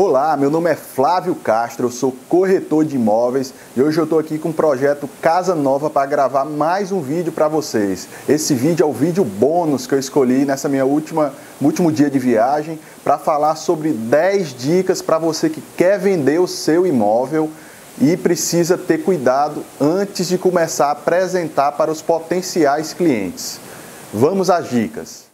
Olá, meu nome é Flávio Castro, eu sou corretor de imóveis e hoje eu estou aqui com o projeto Casa Nova para gravar mais um vídeo para vocês. Esse vídeo é o vídeo bônus que eu escolhi nessa minha última último dia de viagem para falar sobre 10 dicas para você que quer vender o seu imóvel e precisa ter cuidado antes de começar a apresentar para os potenciais clientes. Vamos às dicas.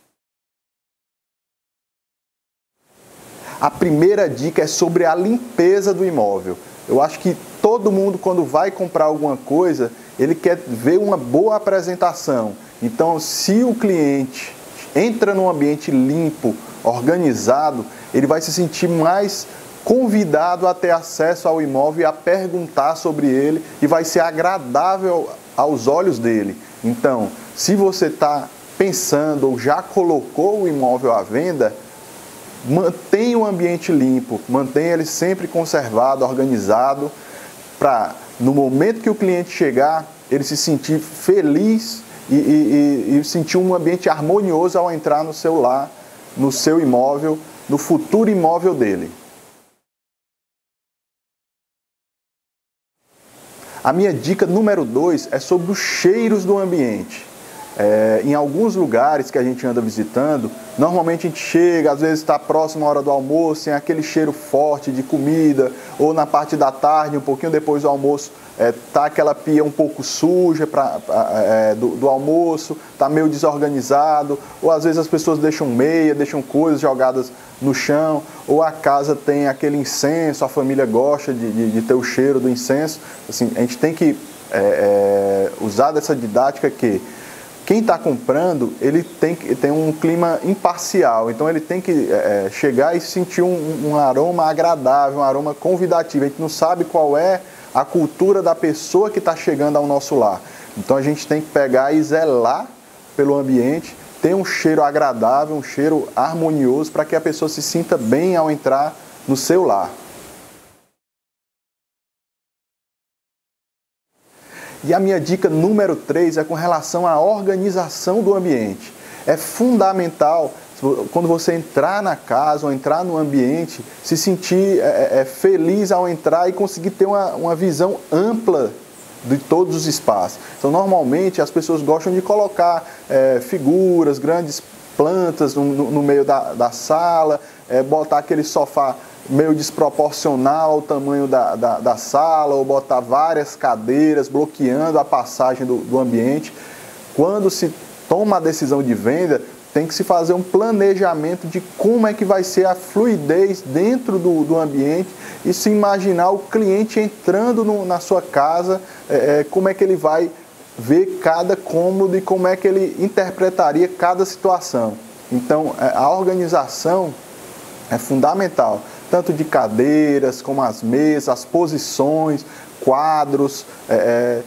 A primeira dica é sobre a limpeza do imóvel. Eu acho que todo mundo, quando vai comprar alguma coisa, ele quer ver uma boa apresentação. Então, se o cliente entra num ambiente limpo, organizado, ele vai se sentir mais convidado a ter acesso ao imóvel e a perguntar sobre ele e vai ser agradável aos olhos dele. Então, se você está pensando ou já colocou o imóvel à venda, mantenha o ambiente limpo, mantenha ele sempre conservado, organizado, para no momento que o cliente chegar, ele se sentir feliz e, e, e, sentir um ambiente harmonioso ao entrar no seu lar, no seu imóvel, no futuro imóvel dele. A minha dica número dois é sobre os cheiros do ambiente. É, em alguns lugares que a gente anda visitando, normalmente a gente chega, às vezes está próximo à hora do almoço, tem aquele cheiro forte de comida, ou na parte da tarde, um pouquinho depois do almoço, é, tá aquela pia um pouco suja pra, é, do, do, almoço, tá meio desorganizado, ou às vezes as pessoas deixam meia, deixam coisas jogadas no chão, ou a casa tem aquele incenso, a família gosta de, de, de ter o cheiro do incenso. Assim, a gente tem que é, é, usar dessa didática que quem está comprando, ele tem, tem um clima imparcial, então ele tem que é, chegar e sentir um, um, aroma agradável, um aroma convidativo. A gente não sabe qual é a cultura da pessoa que está chegando ao nosso lar. Então a gente tem que pegar e zelar pelo ambiente, ter um cheiro agradável, um cheiro harmonioso, para que a pessoa se sinta bem ao entrar no seu lar. E a minha dica número 3 é com relação à organização do ambiente. É fundamental, quando você entrar na casa ou entrar no ambiente, se sentir é, é, é, feliz ao entrar e conseguir ter uma, uma visão ampla de todos os espaços. Então, normalmente, as pessoas gostam de colocar é, figuras, grandes plantas no, no, meio da, da sala, é, botar aquele sofá meio desproporcional ao tamanho da, da, da, sala, ou botar várias cadeiras bloqueando a passagem do, do ambiente. Quando se toma a decisão de venda, tem que se fazer um planejamento de como é que vai ser a fluidez dentro do, do ambiente e se imaginar o cliente entrando no, na sua casa, é, é como é que ele vai ver cada cômodo e como é que ele interpretaria cada situação. Então, é, a organização é fundamental tanto de cadeiras como as mesas, as posições, quadros, é, é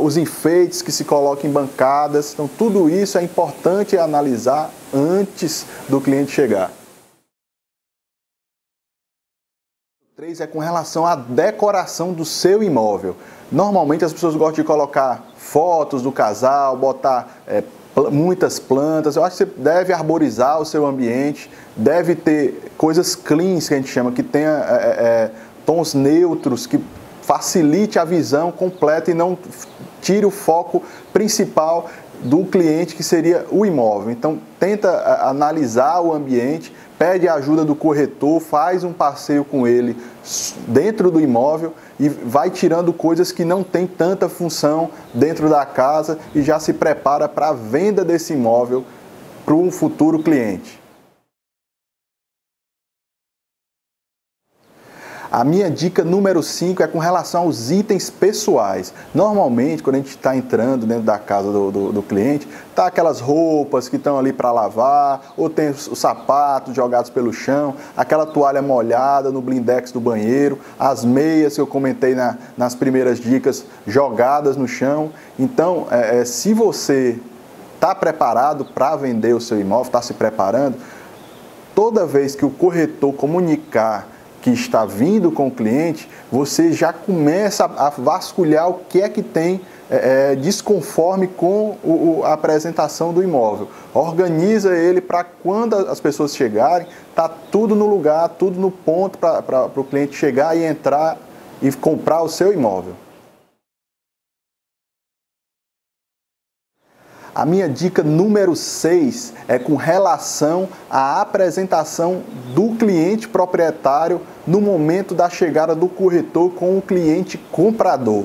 os enfeites que se colocam em bancadas. Então, tudo isso é importante analisar antes do cliente chegar. O 3 é com relação à decoração do seu imóvel. Normalmente as pessoas gostam de colocar fotos do casal, botar é, muitas plantas. Eu acho que você deve arborizar o seu ambiente, deve ter coisas cleans que a gente chama, que tenha é, é, é, tons neutros, que facilite a visão completa e não tire o foco principal do cliente, que seria o imóvel. Então, tenta analisar o ambiente, pede a ajuda do corretor, faz um passeio com ele dentro do imóvel e vai tirando coisas que não tem tanta função dentro da casa e já se prepara para a venda desse imóvel para um futuro cliente. A minha dica número 5 é com relação aos itens pessoais. Normalmente, quando a gente está entrando dentro da casa do, do, do cliente, tá aquelas roupas que estão ali para lavar, ou tem os, os, sapatos jogados pelo chão, aquela toalha molhada no blindex do banheiro, as meias que eu comentei na, nas primeiras dicas jogadas no chão. Então, é, é, se você está preparado para vender o seu imóvel, está se preparando, toda vez que o corretor comunicar que está vindo com o cliente, você já começa a vasculhar o que é que tem é, é desconforme com o, a apresentação do imóvel. Organiza ele para quando as pessoas chegarem, tá tudo no lugar, tudo no ponto para o cliente chegar e entrar e comprar o seu imóvel. A minha dica número 6 é com relação à apresentação do cliente proprietário no momento da chegada do corretor com o cliente comprador.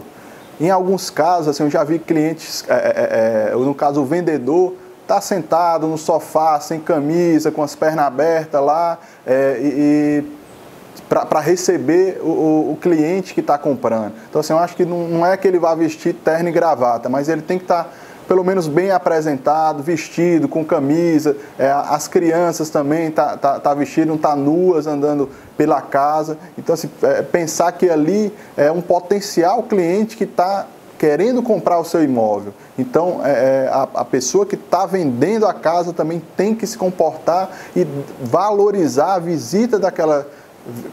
Em alguns casos, assim, eu já vi clientes, é, é, é, no caso o vendedor, está sentado no sofá, sem camisa, com as pernas abertas lá, é, e, e para receber o, o, cliente que está comprando. Então, assim, eu acho que não, não, é que ele vá vestir terno e gravata, mas ele tem que estar. Tá pelo menos bem apresentado, vestido, com camisa. É, as crianças também tá, tá, tá vestido, não tá nuas andando pela casa. Então, assim, é, pensar que ali é um potencial cliente que está querendo comprar o seu imóvel. Então, é, é a, a, pessoa que está vendendo a casa também tem que se comportar e valorizar a visita daquela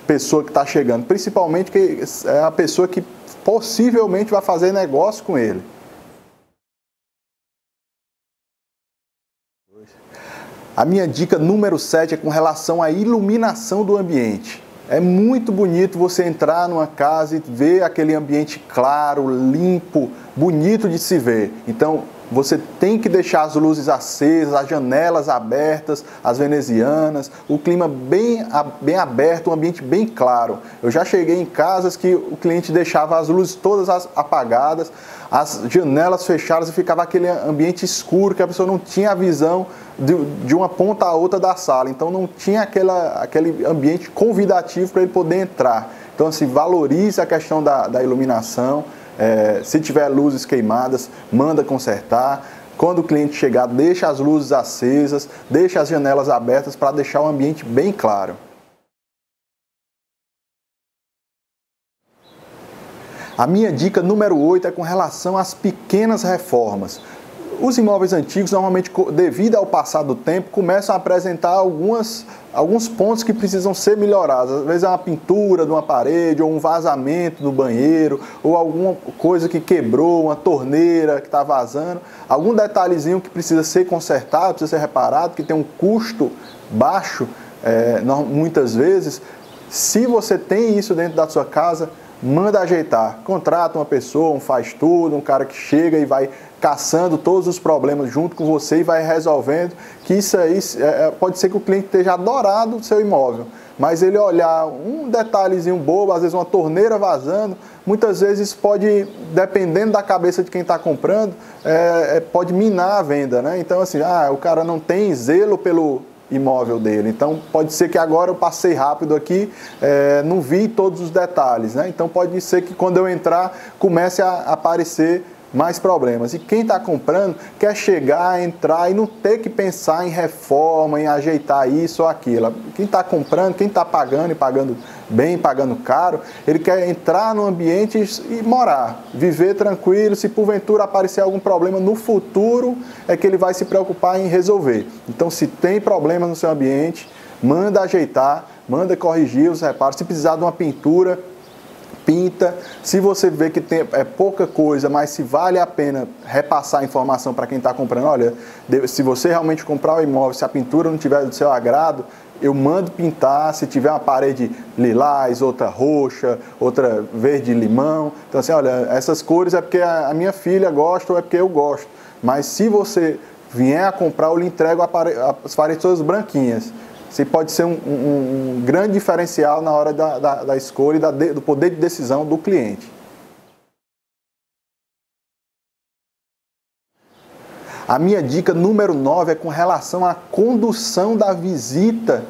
pessoa que está chegando, principalmente que é a pessoa que possivelmente vai fazer negócio com ele. A minha dica número 7 é com relação à iluminação do ambiente. É muito bonito você entrar numa casa e ver aquele ambiente claro, limpo, bonito de se ver. Então, você tem que deixar as luzes acesas, as janelas abertas, as venezianas, o clima bem, bem aberto, um ambiente bem claro. Eu já cheguei em casas que o cliente deixava as luzes todas apagadas, as janelas fechadas e ficava aquele ambiente escuro que a pessoa não tinha a visão de, de uma ponta a outra da sala. Então não tinha aquela, aquele ambiente convidativo para ele poder entrar. Então, assim, valorize a questão da, da iluminação é, se tiver luzes queimadas, manda consertar. Quando o cliente chegar, deixa as luzes acesas, deixa as janelas abertas para deixar o ambiente bem claro. A minha dica número 8 é com relação às pequenas reformas. Os imóveis antigos, normalmente, devido ao passar do tempo, começam a apresentar algumas, alguns pontos que precisam ser melhorados. Às vezes é uma pintura de uma parede, ou um vazamento do banheiro, ou alguma coisa que quebrou, uma torneira que está vazando. Algum detalhezinho que precisa ser consertado, precisa ser reparado, que tem um custo baixo, é, muitas vezes. Se você tem isso dentro da sua casa, manda ajeitar. Contrata uma pessoa, um faz tudo, um cara que chega e vai caçando todos os problemas junto com você e vai resolvendo, que isso aí é, é, pode ser que o cliente esteja adorado o seu imóvel, mas ele olhar um detalhezinho bobo, às vezes uma torneira vazando, muitas vezes pode, dependendo da cabeça de quem está comprando, é, é, pode minar a venda, né? Então assim, ah, o cara não tem zelo pelo imóvel dele. Então pode ser que agora eu passei rápido aqui, é, não vi todos os detalhes, né? Então pode ser que quando eu entrar comece a aparecer mais problemas. E quem está comprando quer chegar, entrar e não ter que pensar em reforma, em ajeitar isso ou aquilo. Quem está comprando, quem está pagando e pagando bem, pagando caro, ele quer entrar no ambiente e morar, viver tranquilo. Se porventura aparecer algum problema no futuro, é que ele vai se preocupar em resolver. Então, se tem problemas no seu ambiente, manda ajeitar, manda corrigir os reparos. Se precisar de uma pintura, pinta. Se você vê que tem, é pouca coisa, mas se vale a pena repassar a informação para quem está comprando, olha, se você realmente comprar o imóvel, se a pintura não tiver do seu agrado, eu mando pintar, se tiver uma parede lilás, outra roxa, outra verde limão. Então assim, olha, essas cores é porque a minha filha gosta ou é porque eu gosto. Mas se você vier a comprar, eu lhe entrego as paredes todas branquinhas. Isso pode ser um, um, um, grande diferencial na hora da, da, da escolha e da, do poder de decisão do cliente. A minha dica número 9 é com relação à condução da visita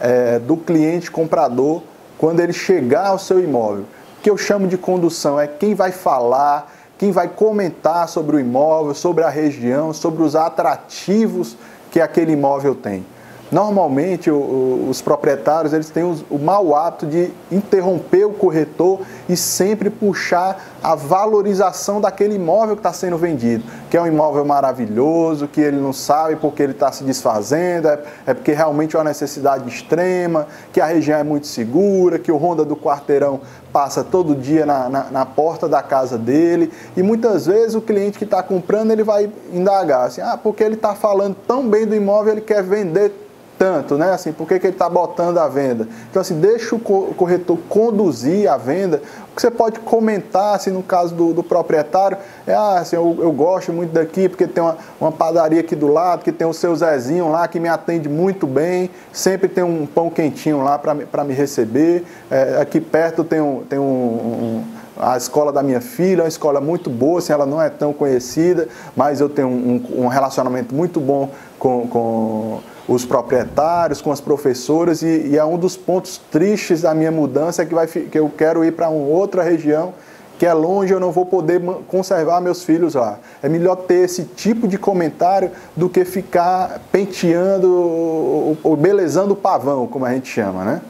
é, do cliente comprador quando ele chegar ao seu imóvel. O que eu chamo de condução é quem vai falar, quem vai comentar sobre o imóvel, sobre a região, sobre os atrativos que aquele imóvel tem. Normalmente, o, o, os proprietários eles têm os, o mau hábito de interromper o corretor e sempre puxar a valorização daquele imóvel que está sendo vendido, que é um imóvel maravilhoso, que ele não sabe porque ele está se desfazendo, é, é, porque realmente é uma necessidade extrema, que a região é muito segura, que o Honda do Quarteirão passa todo dia na, na, na porta da casa dele. E muitas vezes o cliente que está comprando ele vai indagar assim, ah, porque ele está falando tão bem do imóvel, ele quer vender tanto, né? Assim, por que, que ele está botando a venda? Então, assim, deixa o corretor conduzir a venda. O que você pode comentar, assim, no caso do, do proprietário, é, ah, assim, eu, eu, gosto muito daqui porque tem uma, uma, padaria aqui do lado, que tem o seu Zezinho lá, que me atende muito bem, sempre tem um pão quentinho lá para me receber. É, aqui perto tem um, tem um, um a escola da minha filha é uma escola muito boa, assim, ela não é tão conhecida, mas eu tenho um, um relacionamento muito bom com, com os proprietários, com as professoras, e, e, é um dos pontos tristes da minha mudança é que, vai, que eu quero ir para uma outra região que é longe, eu não vou poder conservar meus filhos lá. É melhor ter esse tipo de comentário do que ficar penteando ou belezando o pavão, como a gente chama, né?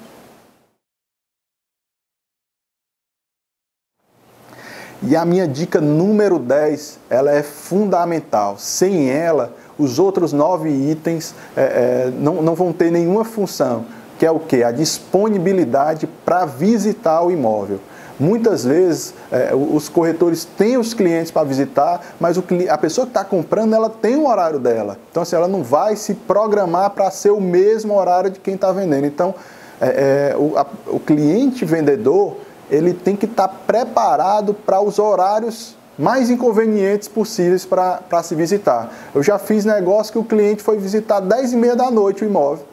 E a minha dica número 10, ela é fundamental. Sem ela, os outros nove itens é, é, não, não vão ter nenhuma função, que é o que? A disponibilidade para visitar o imóvel. Muitas vezes é, os corretores têm os clientes para visitar, mas o, a pessoa que está comprando ela tem o horário dela. Então assim, ela não vai se programar para ser o mesmo horário de quem está vendendo. Então é, é, o, a, o cliente vendedor ele tem que estar tá preparado para os horários mais inconvenientes possíveis para se visitar. Eu já fiz negócio que o cliente foi visitar 10 e meia da noite o imóvel,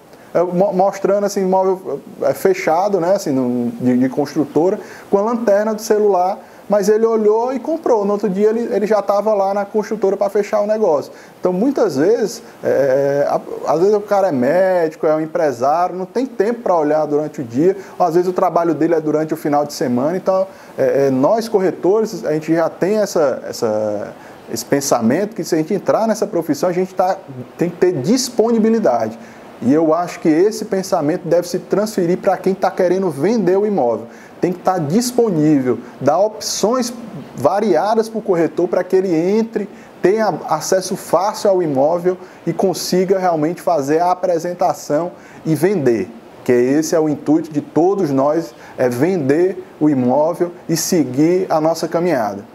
mostrando assim, imóvel é, fechado, né, assim, de, de construtora, com a lanterna do celular mas ele olhou e comprou. No outro dia ele, ele já estava lá na construtora para fechar o negócio. Então muitas vezes, é, às vezes o cara é médico, é um empresário, não tem tempo para olhar durante o dia, ou às vezes o trabalho dele é durante o final de semana. Então é, é, nós corretores, a gente já tem essa, essa, esse pensamento que se a gente entrar nessa profissão, a gente tá, tem que ter disponibilidade. E eu acho que esse pensamento deve se transferir para quem está querendo vender o imóvel tem que estar disponível, dar opções variadas para o corretor para que ele entre, tenha acesso fácil ao imóvel e consiga realmente fazer a apresentação e vender. Que esse é o intuito de todos nós, é vender o imóvel e seguir a nossa caminhada.